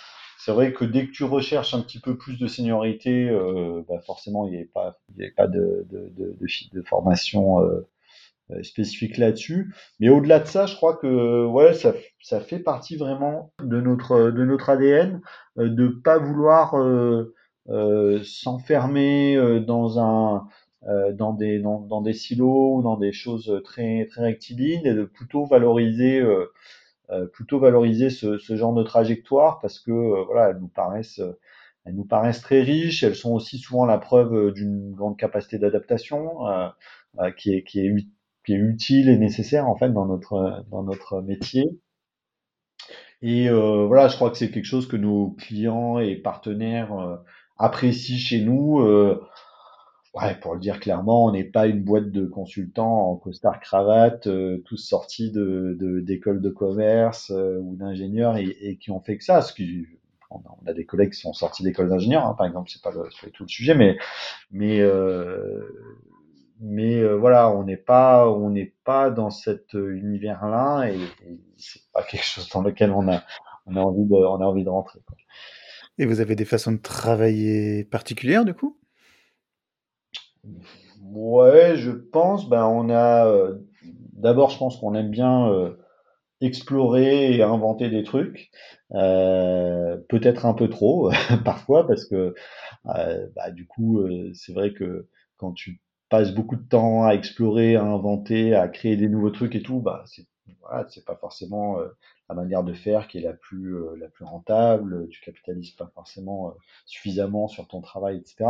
c'est vrai que dès que tu recherches un petit peu plus de seniorité, euh, bah forcément, il n'y avait pas, de, formation euh, euh, spécifique là-dessus. Mais au-delà de ça, je crois que ouais, ça, fait partie vraiment de notre, ADN, de pas vouloir s'enfermer dans des silos ou dans des choses très très et de plutôt valoriser plutôt valoriser ce, ce, genre de trajectoire parce que euh, voilà, elles nous paraissent elles nous paraissent très riches. Elles sont aussi souvent la preuve d'une grande capacité d'adaptation euh, qui, est, qui, est, qui est utile et nécessaire en fait dans notre dans notre métier. Et euh, voilà, je crois que c'est quelque chose que nos clients et partenaires euh, apprécient chez nous. Ouais, pour le dire clairement, on n'est pas une boîte de consultants en costard cravate, euh, tous sortis de d'écoles de, commerce euh, ou d'ingénieurs et, et, qui ont fait que ça. Ce qui, on a des collègues qui sont sortis d'écoles d'ingénieurs, hein, par exemple, c'est pas, le, tout le sujet, mais mais euh, mais euh, voilà, on n'est pas on n'est pas dans cet univers-là et, et c'est pas quelque chose dans lequel on a on a envie de on a envie de rentrer. Et vous avez des façons de travailler particulières du coup? Ouais, je pense. Ben, on a. Euh, D'abord, je pense qu'on aime bien euh, explorer et inventer des trucs. Euh, Peut-être un peu trop, parfois, parce que bah, du coup, c'est vrai que quand tu passes beaucoup de temps à explorer, à inventer, à créer des nouveaux trucs et tout, bah, c'est pas forcément la manière de faire qui est la plus la plus rentable. Tu capitalises pas forcément suffisamment sur ton travail, etc.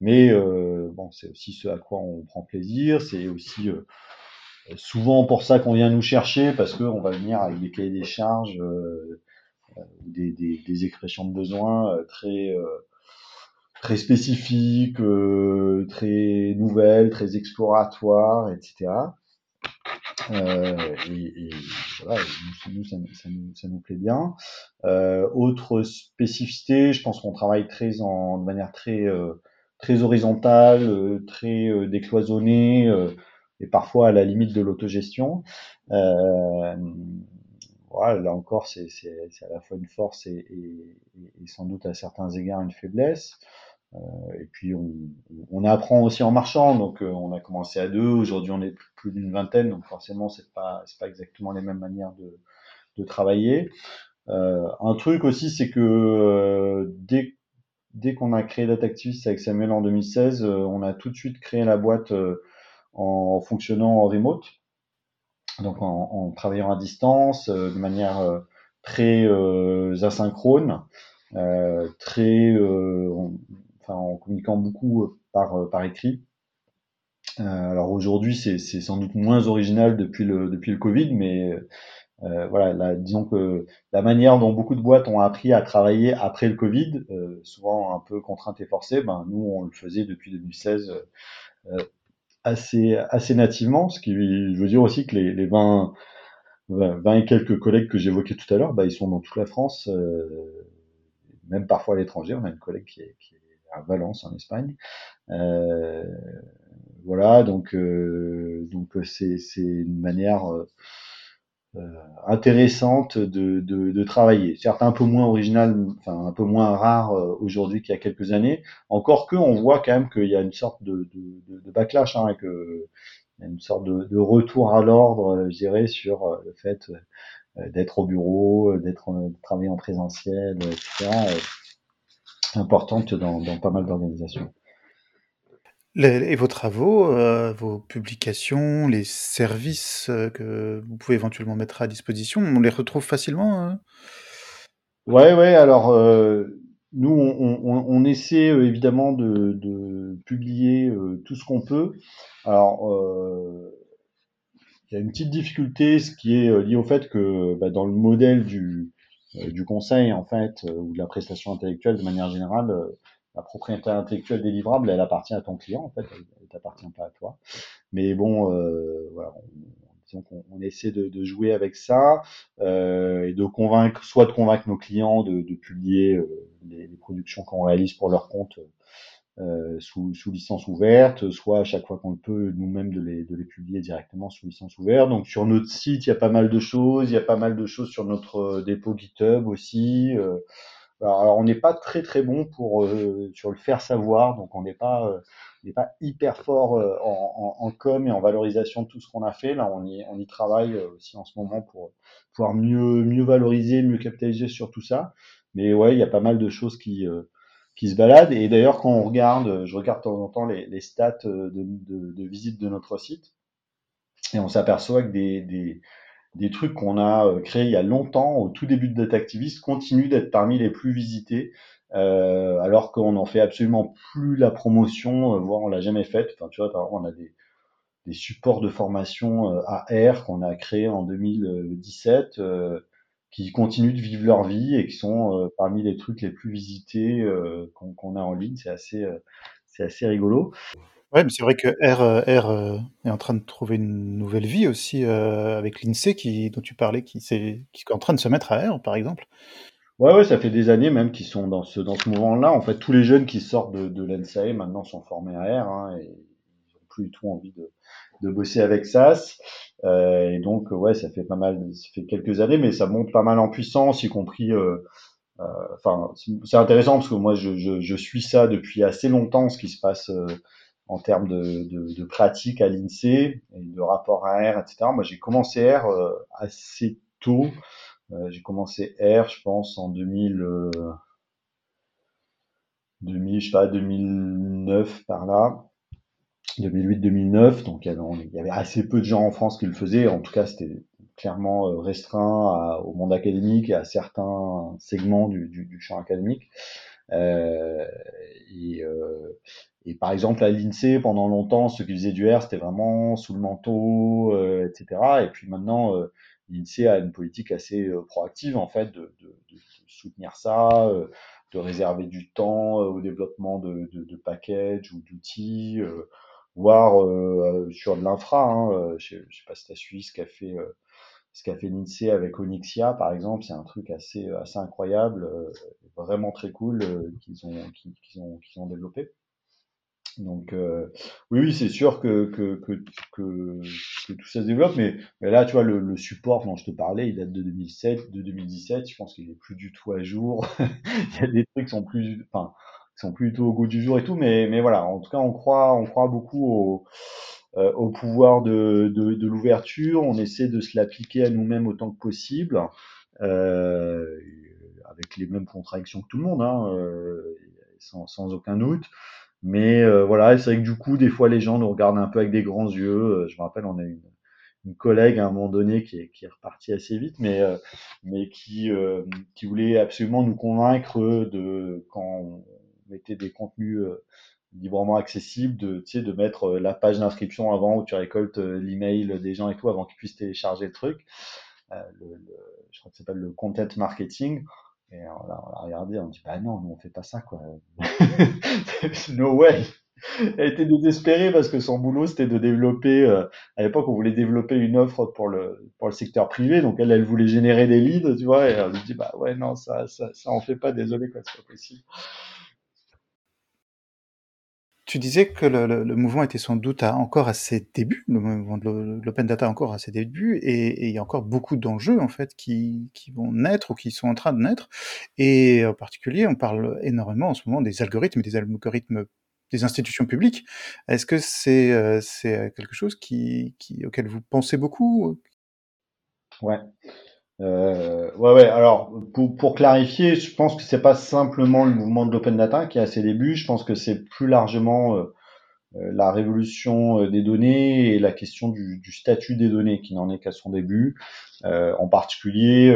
Mais euh, bon, c'est aussi ce à quoi on prend plaisir. C'est aussi euh, souvent pour ça qu'on vient nous chercher, parce qu'on va venir avec des cahiers des charges, euh, des, des, des, expressions de besoin très, très spécifiques, très nouvelles, très exploratoires, etc. Euh, et, et, voilà, nous, ça, nous, ça, nous, plaît bien. Euh, autre spécificité, je pense qu'on travaille très en, de manière très euh, très horizontale, euh, très euh, décloisonnée euh, et parfois à la limite de l'autogestion. voilà, là encore, c'est à la fois une force et, et, et, sans doute à certains égards une faiblesse. Euh, et puis on, on, apprend aussi en marchant, donc euh, on a commencé à deux, aujourd'hui on est plus d'une vingtaine, donc forcément c'est pas c'est pas exactement les mêmes manières de, de travailler. Euh, un truc aussi, c'est que dès dès qu'on a créé Datactivist avec Samuel en 2016, on a tout de suite créé la boîte en fonctionnant en remote, donc en, travaillant à distance, de manière très asynchrone, très, en communiquant beaucoup par, par écrit. Euh, alors aujourd'hui, c'est sans doute moins original depuis le, depuis le Covid, mais euh, voilà, disons que la manière dont beaucoup de boîtes ont appris à travailler après le Covid, euh, souvent un peu contrainte et forcée, ben, nous, on le faisait depuis 2016 assez, assez nativement, ce qui veut dire aussi que les, les 20, 20 et quelques collègues que j'évoquais tout à l'heure, bah, ils sont dans toute la France, même parfois à l'étranger. On a une collègue qui qui est à Valence, en Espagne. Euh, voilà, donc euh, donc euh, c'est c'est une manière intéressante de, de, de, travailler. Certes un peu moins original, enfin un peu moins rare aujourd'hui qu'il y a quelques années. Encore que on voit quand même qu'il y a une sorte de, de, backlash, hein, et que une sorte de, retour à l'ordre, je dirais, sur le fait d'être au bureau, d'être travailler en présentiel, etc. importante dans, dans pas mal d'organisations et vos travaux, euh, vos publications, les services euh, que vous pouvez éventuellement mettre à disposition, on les retrouve facilement hein? Ouais, ouais. Alors, euh, nous, on, essaie évidemment de, publier tout ce qu'on peut. Alors, il y a une petite difficulté, ce qui est lié au fait que bah, dans le modèle du, du conseil, en fait, ou de la prestation intellectuelle de manière générale, la propriété intellectuelle des livrables, elle appartient à ton client, en fait, elle, t'appartient pas à toi. Mais bon, euh, voilà, on, on, essaie de, de, jouer avec ça euh, et de convaincre, soit de convaincre nos clients de, de publier euh, les, les, productions qu'on réalise pour leur compte euh, sous, sous, licence ouverte, soit à chaque fois qu'on le peut, nous-mêmes de les, de les publier directement sous licence ouverte. Donc sur notre site, il y a pas mal de choses, il y a pas mal de choses sur notre euh, dépôt GitHub aussi. Euh, alors, on n'est pas très très bon pour euh, sur le faire savoir, donc on n'est pas euh, n'est pas hyper fort en, en, en, com et en valorisation de tout ce qu'on a fait. Là, on y on y travaille aussi en ce moment pour pouvoir mieux mieux valoriser, mieux capitaliser sur tout ça. Mais ouais, il y a pas mal de choses qui qui se baladent. Et d'ailleurs, quand on regarde, je regarde de temps en temps les, stats de, de, de visite de notre site, et on s'aperçoit que des, des trucs qu'on a euh, créés il y a longtemps, au tout début de Data Activist, continuent d'être parmi les plus visités, euh, alors qu'on n'en fait absolument plus la promotion, euh, voire on l'a jamais faite. Enfin, tu vois, par exemple, on a des, supports de formation euh, AR qu'on a créés en 2017, euh, qui continuent de vivre leur vie et qui sont parmi les trucs les plus visités qu'on a en ligne. C'est assez, c'est assez rigolo. Ouais, mais c'est vrai que R, euh, R euh, est en train de trouver une nouvelle vie aussi euh, avec l'INSEE qui, dont tu parlais, qui, est, qui est en train de se mettre à R, par exemple. Ouais, ouais, ça fait des années même qu'ils sont dans ce, dans ce mouvement-là. En fait, tous les jeunes qui sortent de, de l'NSAE maintenant sont formés à R hein, et ils n'ont plus du tout envie de, de bosser avec SAS. Euh, et donc, ouais, ça fait pas mal, ça fait quelques années, mais ça monte pas mal en puissance, y compris. Enfin, c'est intéressant parce que moi, je, je, je, suis ça depuis assez longtemps, ce qui se passe en termes de, de, de pratique à l'INSEE et de rapport à R, etc. Moi, j'ai commencé R euh, assez tôt. Euh, j'ai commencé R, je pense, en 2000, 2000 euh, je sais pas, 2009 par là. 2008-2009, donc il y avait assez peu de gens en France qui le faisaient. En tout cas, c'était clairement restreint au monde académique et à certains segments du, champ académique. Euh, et, euh, et par exemple, à l'INSEE, pendant longtemps, ceux qui faisaient du R, c'était vraiment sous le manteau, euh, etc. Et puis maintenant, euh, l'INSEE a une politique assez euh, proactive, en fait, de, de, de soutenir ça, euh, de réserver du temps au développement de, de packages ou d'outils, voire sur de l'infra. Hein, je, ne sais pas si tu as suivi ce qu'a fait ce qu'a fait l'INSEE avec Onyxia, par exemple, c'est un truc assez, assez incroyable, vraiment très cool qu'ils ont, qu'ils ont, qu'ils ont développé. Donc euh, oui, oui, c'est sûr que, que, que, que, tout ça se développe, mais, mais là, tu vois, le, le, support dont je te parlais, il date de 2007, de 2017. Je pense qu'il est plus du tout à jour. il y a des trucs qui sont plus, enfin, sont tout au goût du jour et tout, mais, mais voilà. En tout cas, on croit, on croit beaucoup au, euh, au pouvoir de, de, de l'ouverture. On essaie de se l'appliquer à nous-mêmes autant que possible, euh, avec les mêmes contradictions que tout le monde. Hein. Euh, sans, sans, aucun doute. Mais voilà, c'est vrai que du coup, des fois, les gens nous regardent un peu avec des grands yeux. Je me rappelle, on a une, une collègue à un moment donné qui est, qui est repartie assez vite, mais, mais qui, qui voulait absolument nous convaincre de quand mettait des contenus librement accessible de, tu sais, de mettre euh, la page d'inscription avant où tu récoltes euh, l'email des gens et tout avant qu'ils puissent télécharger le truc. Euh, le, je crois que ça s'appelle le content marketing. Et on l'a, regardé, on dit bah non, nous on fait pas ça quoi. no way. Elle était désespérée parce que son boulot c'était de développer. à l'époque, on voulait développer une offre pour le pour le secteur privé, donc elle elle voulait générer des leads, tu vois. Et elle lui dit bah ouais non ça ça ça fait pas, désolé quoi, c'est pas possible. Tu disais que le, mouvement était sans doute encore à ses débuts, le mouvement de l'open data encore à ses débuts, et, il y a encore beaucoup d'enjeux en fait qui, vont naître ou qui sont en train de naître. Et en particulier, on parle énormément en ce moment des algorithmes, des algorithmes des institutions publiques. Est-ce que c'est euh, quelque chose qui, auquel vous pensez beaucoup? Ouais. Euh, ouais, ouais. Alors, pour, pour clarifier, je pense que c'est pas simplement le mouvement de l'open data qui est à ses débuts. Je pense que c'est plus largement euh, euh, la révolution des données et la question du, du statut des données qui n'en est qu'à son début. en particulier,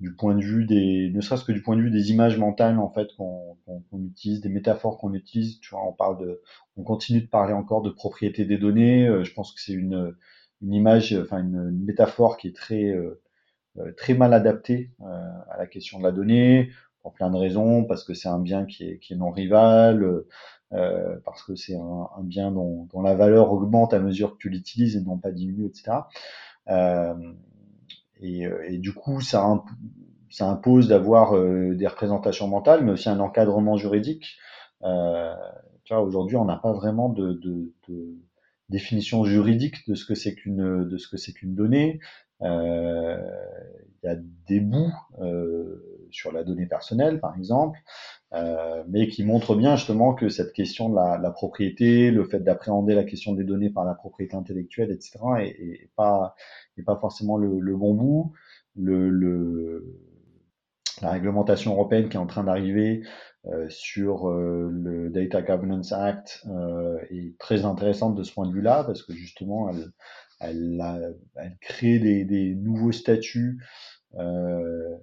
du point de vue des, ne serait-ce que du point de vue des images mentales en fait qu'on utilise, des métaphores qu'on utilise. Tu vois, on parle de, on continue de parler encore de propriété des données. je pense que c'est une une image, enfin une, une, métaphore qui est très euh, très mal adapté euh, à la question de la donnée pour plein de raisons, parce que c'est un bien qui est, qui est non rival, euh, parce que c'est un, un, bien dont, dont, la valeur augmente à mesure que tu l'utilises et non pas diminue, etc. Euh, et, et, du coup, ça, ça impose d'avoir euh, des représentations mentales, mais aussi un encadrement juridique. Euh, tu vois, aujourd'hui, on n'a pas vraiment de, de, de, définition juridique de ce que c'est qu'une de ce que c'est qu'une donnée. Euh, il y a des bouts euh, sur la donnée personnelle, par exemple, euh, mais qui montrent bien justement que cette question de la, la propriété, le fait d'appréhender la question des données par la propriété intellectuelle, etc., est, est pas, est pas forcément le, le bon bout. Le, le, la réglementation européenne qui est en train d'arriver sur euh, le Data Governance Act euh, est très intéressante de ce point de vue-là parce que justement elle, elle, elle crée des, des, nouveaux statuts euh,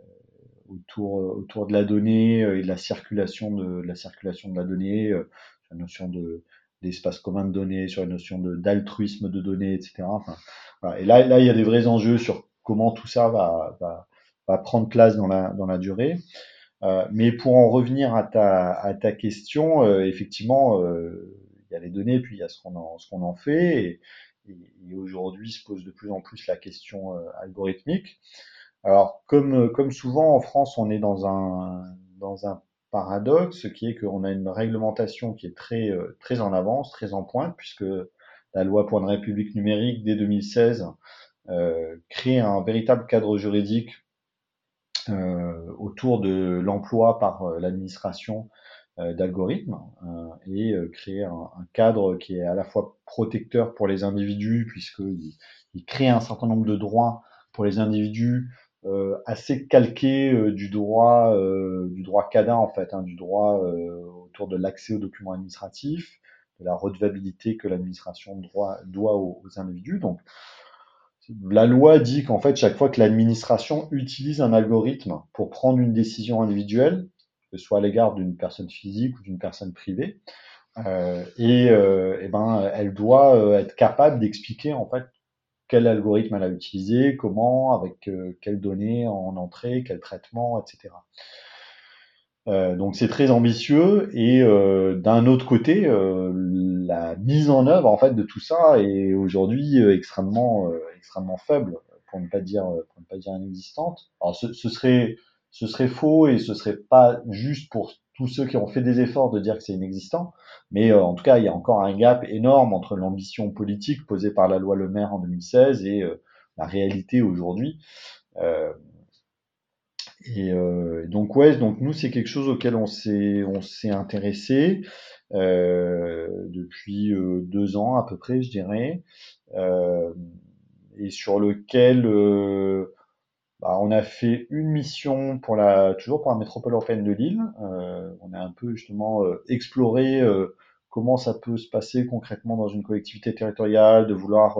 autour, autour de la donnée et de la circulation de, de la circulation de la donnée, euh, la notion de d'espace commun de données, sur la notion d'altruisme de données, etc. Enfin, voilà. Et là, là, il y a des vrais enjeux sur comment tout ça va, va, va prendre place dans la, dans la durée. Euh, mais pour en revenir à ta, à ta question, euh, effectivement, euh, il y a les données, puis il y a ce qu'on en, en fait. Et, et, aujourd'hui se pose de plus en plus la question algorithmique. Alors, comme, comme souvent en France, on est dans un, dans un paradoxe qui est qu'on a une réglementation qui est très, très en avance, très en pointe, puisque la loi pour une république numérique dès 2016 euh, crée un véritable cadre juridique autour de l'emploi par l'administration euh, d'algorithmes euh, et euh, créer un, cadre qui est à la fois protecteur pour les individus puisqu'il il crée un certain nombre de droits pour les individus euh, assez calqué euh, du droit euh, du droit CADA en fait, hein, du droit autour de l'accès aux documents administratifs, de la redevabilité que l'administration doit, doit aux, aux, individus. Donc la loi dit qu'en fait chaque fois que l'administration utilise un algorithme pour prendre une décision individuelle, que ce soit à l'égard d'une personne physique ou d'une personne privée. Euh, et, euh, et, ben, elle doit euh, être capable d'expliquer en fait quel algorithme elle a utilisé, comment, avec euh, quelles données en entrée, quel traitement, etc. Euh, donc c'est très ambitieux et euh, d'un autre côté, la mise en œuvre en fait de tout ça est aujourd'hui extrêmement extrêmement faible, pour ne pas dire pour ne pas dire inexistante. Alors ce, ce serait ce serait faux et ce serait pas juste pour tous ceux qui ont fait des efforts de dire que c'est inexistant. Mais euh, en tout cas, il y a encore un gap énorme entre l'ambition politique posée par la loi Le Maire en 2016 et euh, la réalité aujourd'hui. Euh, et euh, donc ouais, donc nous c'est quelque chose auquel on s'est on s'est intéressé euh, depuis deux ans à peu près, je dirais, et sur lequel bah, on a fait une mission pour la, toujours pour la métropole européenne de Lille. Euh, on a un peu justement euh, exploré euh, comment ça peut se passer concrètement dans une collectivité territoriale, de vouloir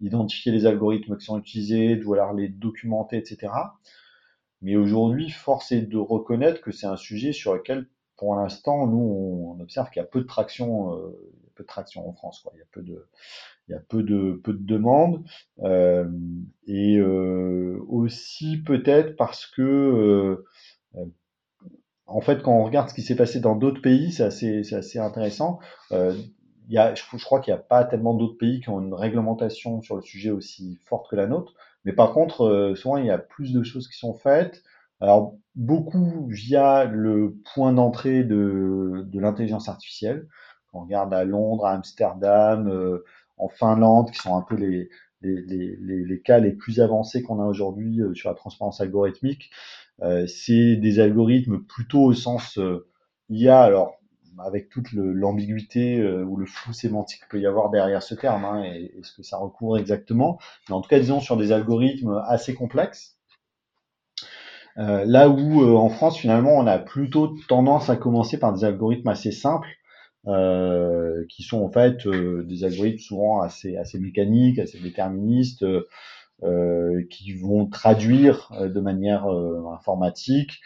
identifier les algorithmes qui sont utilisés, de vouloir les documenter, etc. Mais aujourd'hui, force est de reconnaître que c'est un sujet sur lequel, pour l'instant, nous, on observe qu'il y a peu de traction, peu de traction en France. Quoi. Il y a peu de, il y a peu de peu de demandes euh, et euh, aussi peut-être parce que euh, en fait quand on regarde ce qui s'est passé dans d'autres pays c'est assez c'est assez intéressant y a, je, je crois qu'il n'y a pas tellement d'autres pays qui ont une réglementation sur le sujet aussi forte que la nôtre mais par contre souvent il y a plus de choses qui sont faites alors beaucoup via le point d'entrée de, de l'intelligence artificielle. On regarde à Londres, à Amsterdam, euh, en Finlande, qui sont un peu les, les, les, les cas les plus avancés qu'on a aujourd'hui euh, sur la transparence algorithmique. Euh, c'est des algorithmes plutôt au sens euh, IA, alors avec toute l'ambiguïté euh, ou le flou sémantique qu'il peut y avoir derrière ce terme hein, et, ce que ça recouvre exactement. Mais en tout cas, disons sur des algorithmes assez complexes. Euh, là où en France, finalement, on a plutôt tendance à commencer par des algorithmes assez simples euh, qui sont en fait euh, des algorithmes souvent assez, mécaniques, assez déterministes, euh, qui vont traduire de manière informatique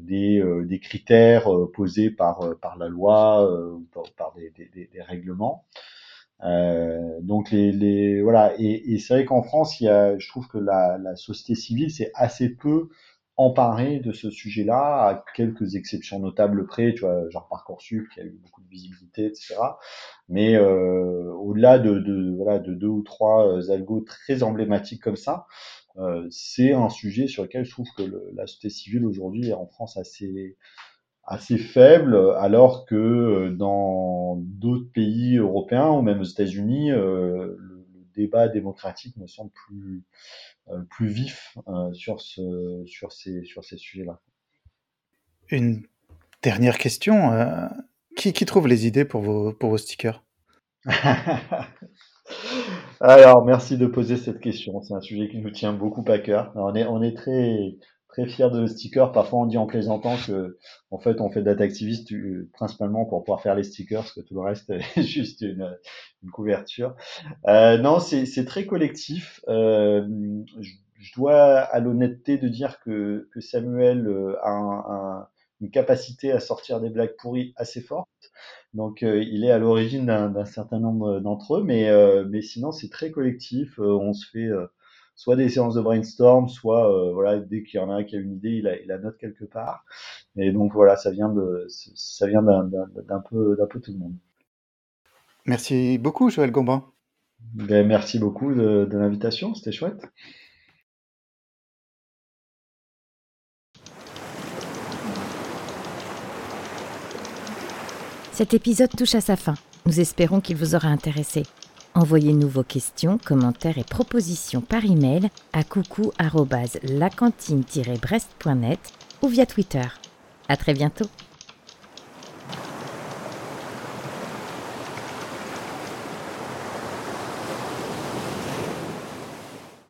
des, des, critères posés par, par la loi ou par, des, des, des, règlements. Euh, donc les, les voilà et, et c'est vrai qu'en France il y a je trouve que la, la société civile c'est assez peu emparé de ce sujet-là, à quelques exceptions notables près, tu vois, genre Parcoursup qui a eu beaucoup de visibilité, etc. Mais euh, au-delà de, de, voilà, de deux ou trois euh, algos très emblématiques comme ça, euh, c'est un sujet sur lequel je trouve que la société civile aujourd'hui est en France assez assez faible, alors que euh, dans d'autres pays européens ou même aux États-Unis, euh, le, débat démocratique me semble plus euh, plus vif euh, sur, ce, sur ces, sur ces sujets-là. Une dernière question. Euh, qui, qui, trouve les idées pour vos, pour vos stickers? Alors, merci de poser cette question. C'est un sujet qui nous tient beaucoup à cœur. on, est, on est très, très fiers de nos stickers. Parfois, on dit en plaisantant que, en fait, on fait data activiste euh, principalement pour pouvoir faire les stickers, parce que tout le reste est juste une, une couverture. Euh, non, c'est très collectif. Euh, je, je, dois à l'honnêteté de dire que, que Samuel euh, a un, un, une capacité à sortir des blagues pourries assez forte. Donc, euh, il est à l'origine d'un certain nombre d'entre eux, mais, euh, mais sinon, c'est très collectif. on se fait soit des séances de brainstorm, soit euh, voilà, dès qu'il y en a un qui a une idée, il la, il la note quelque part. Et donc voilà, ça vient de ça vient d'un peu d'un peu tout le monde. Merci beaucoup, Joël Gombin. Ben, merci beaucoup de, de l'invitation, c'était chouette. Cet épisode touche à sa fin. Nous espérons qu'il vous aura intéressé. Envoyez-nous vos questions, commentaires et propositions par email à coucou@lacantine-brest.net ou via Twitter. À très bientôt.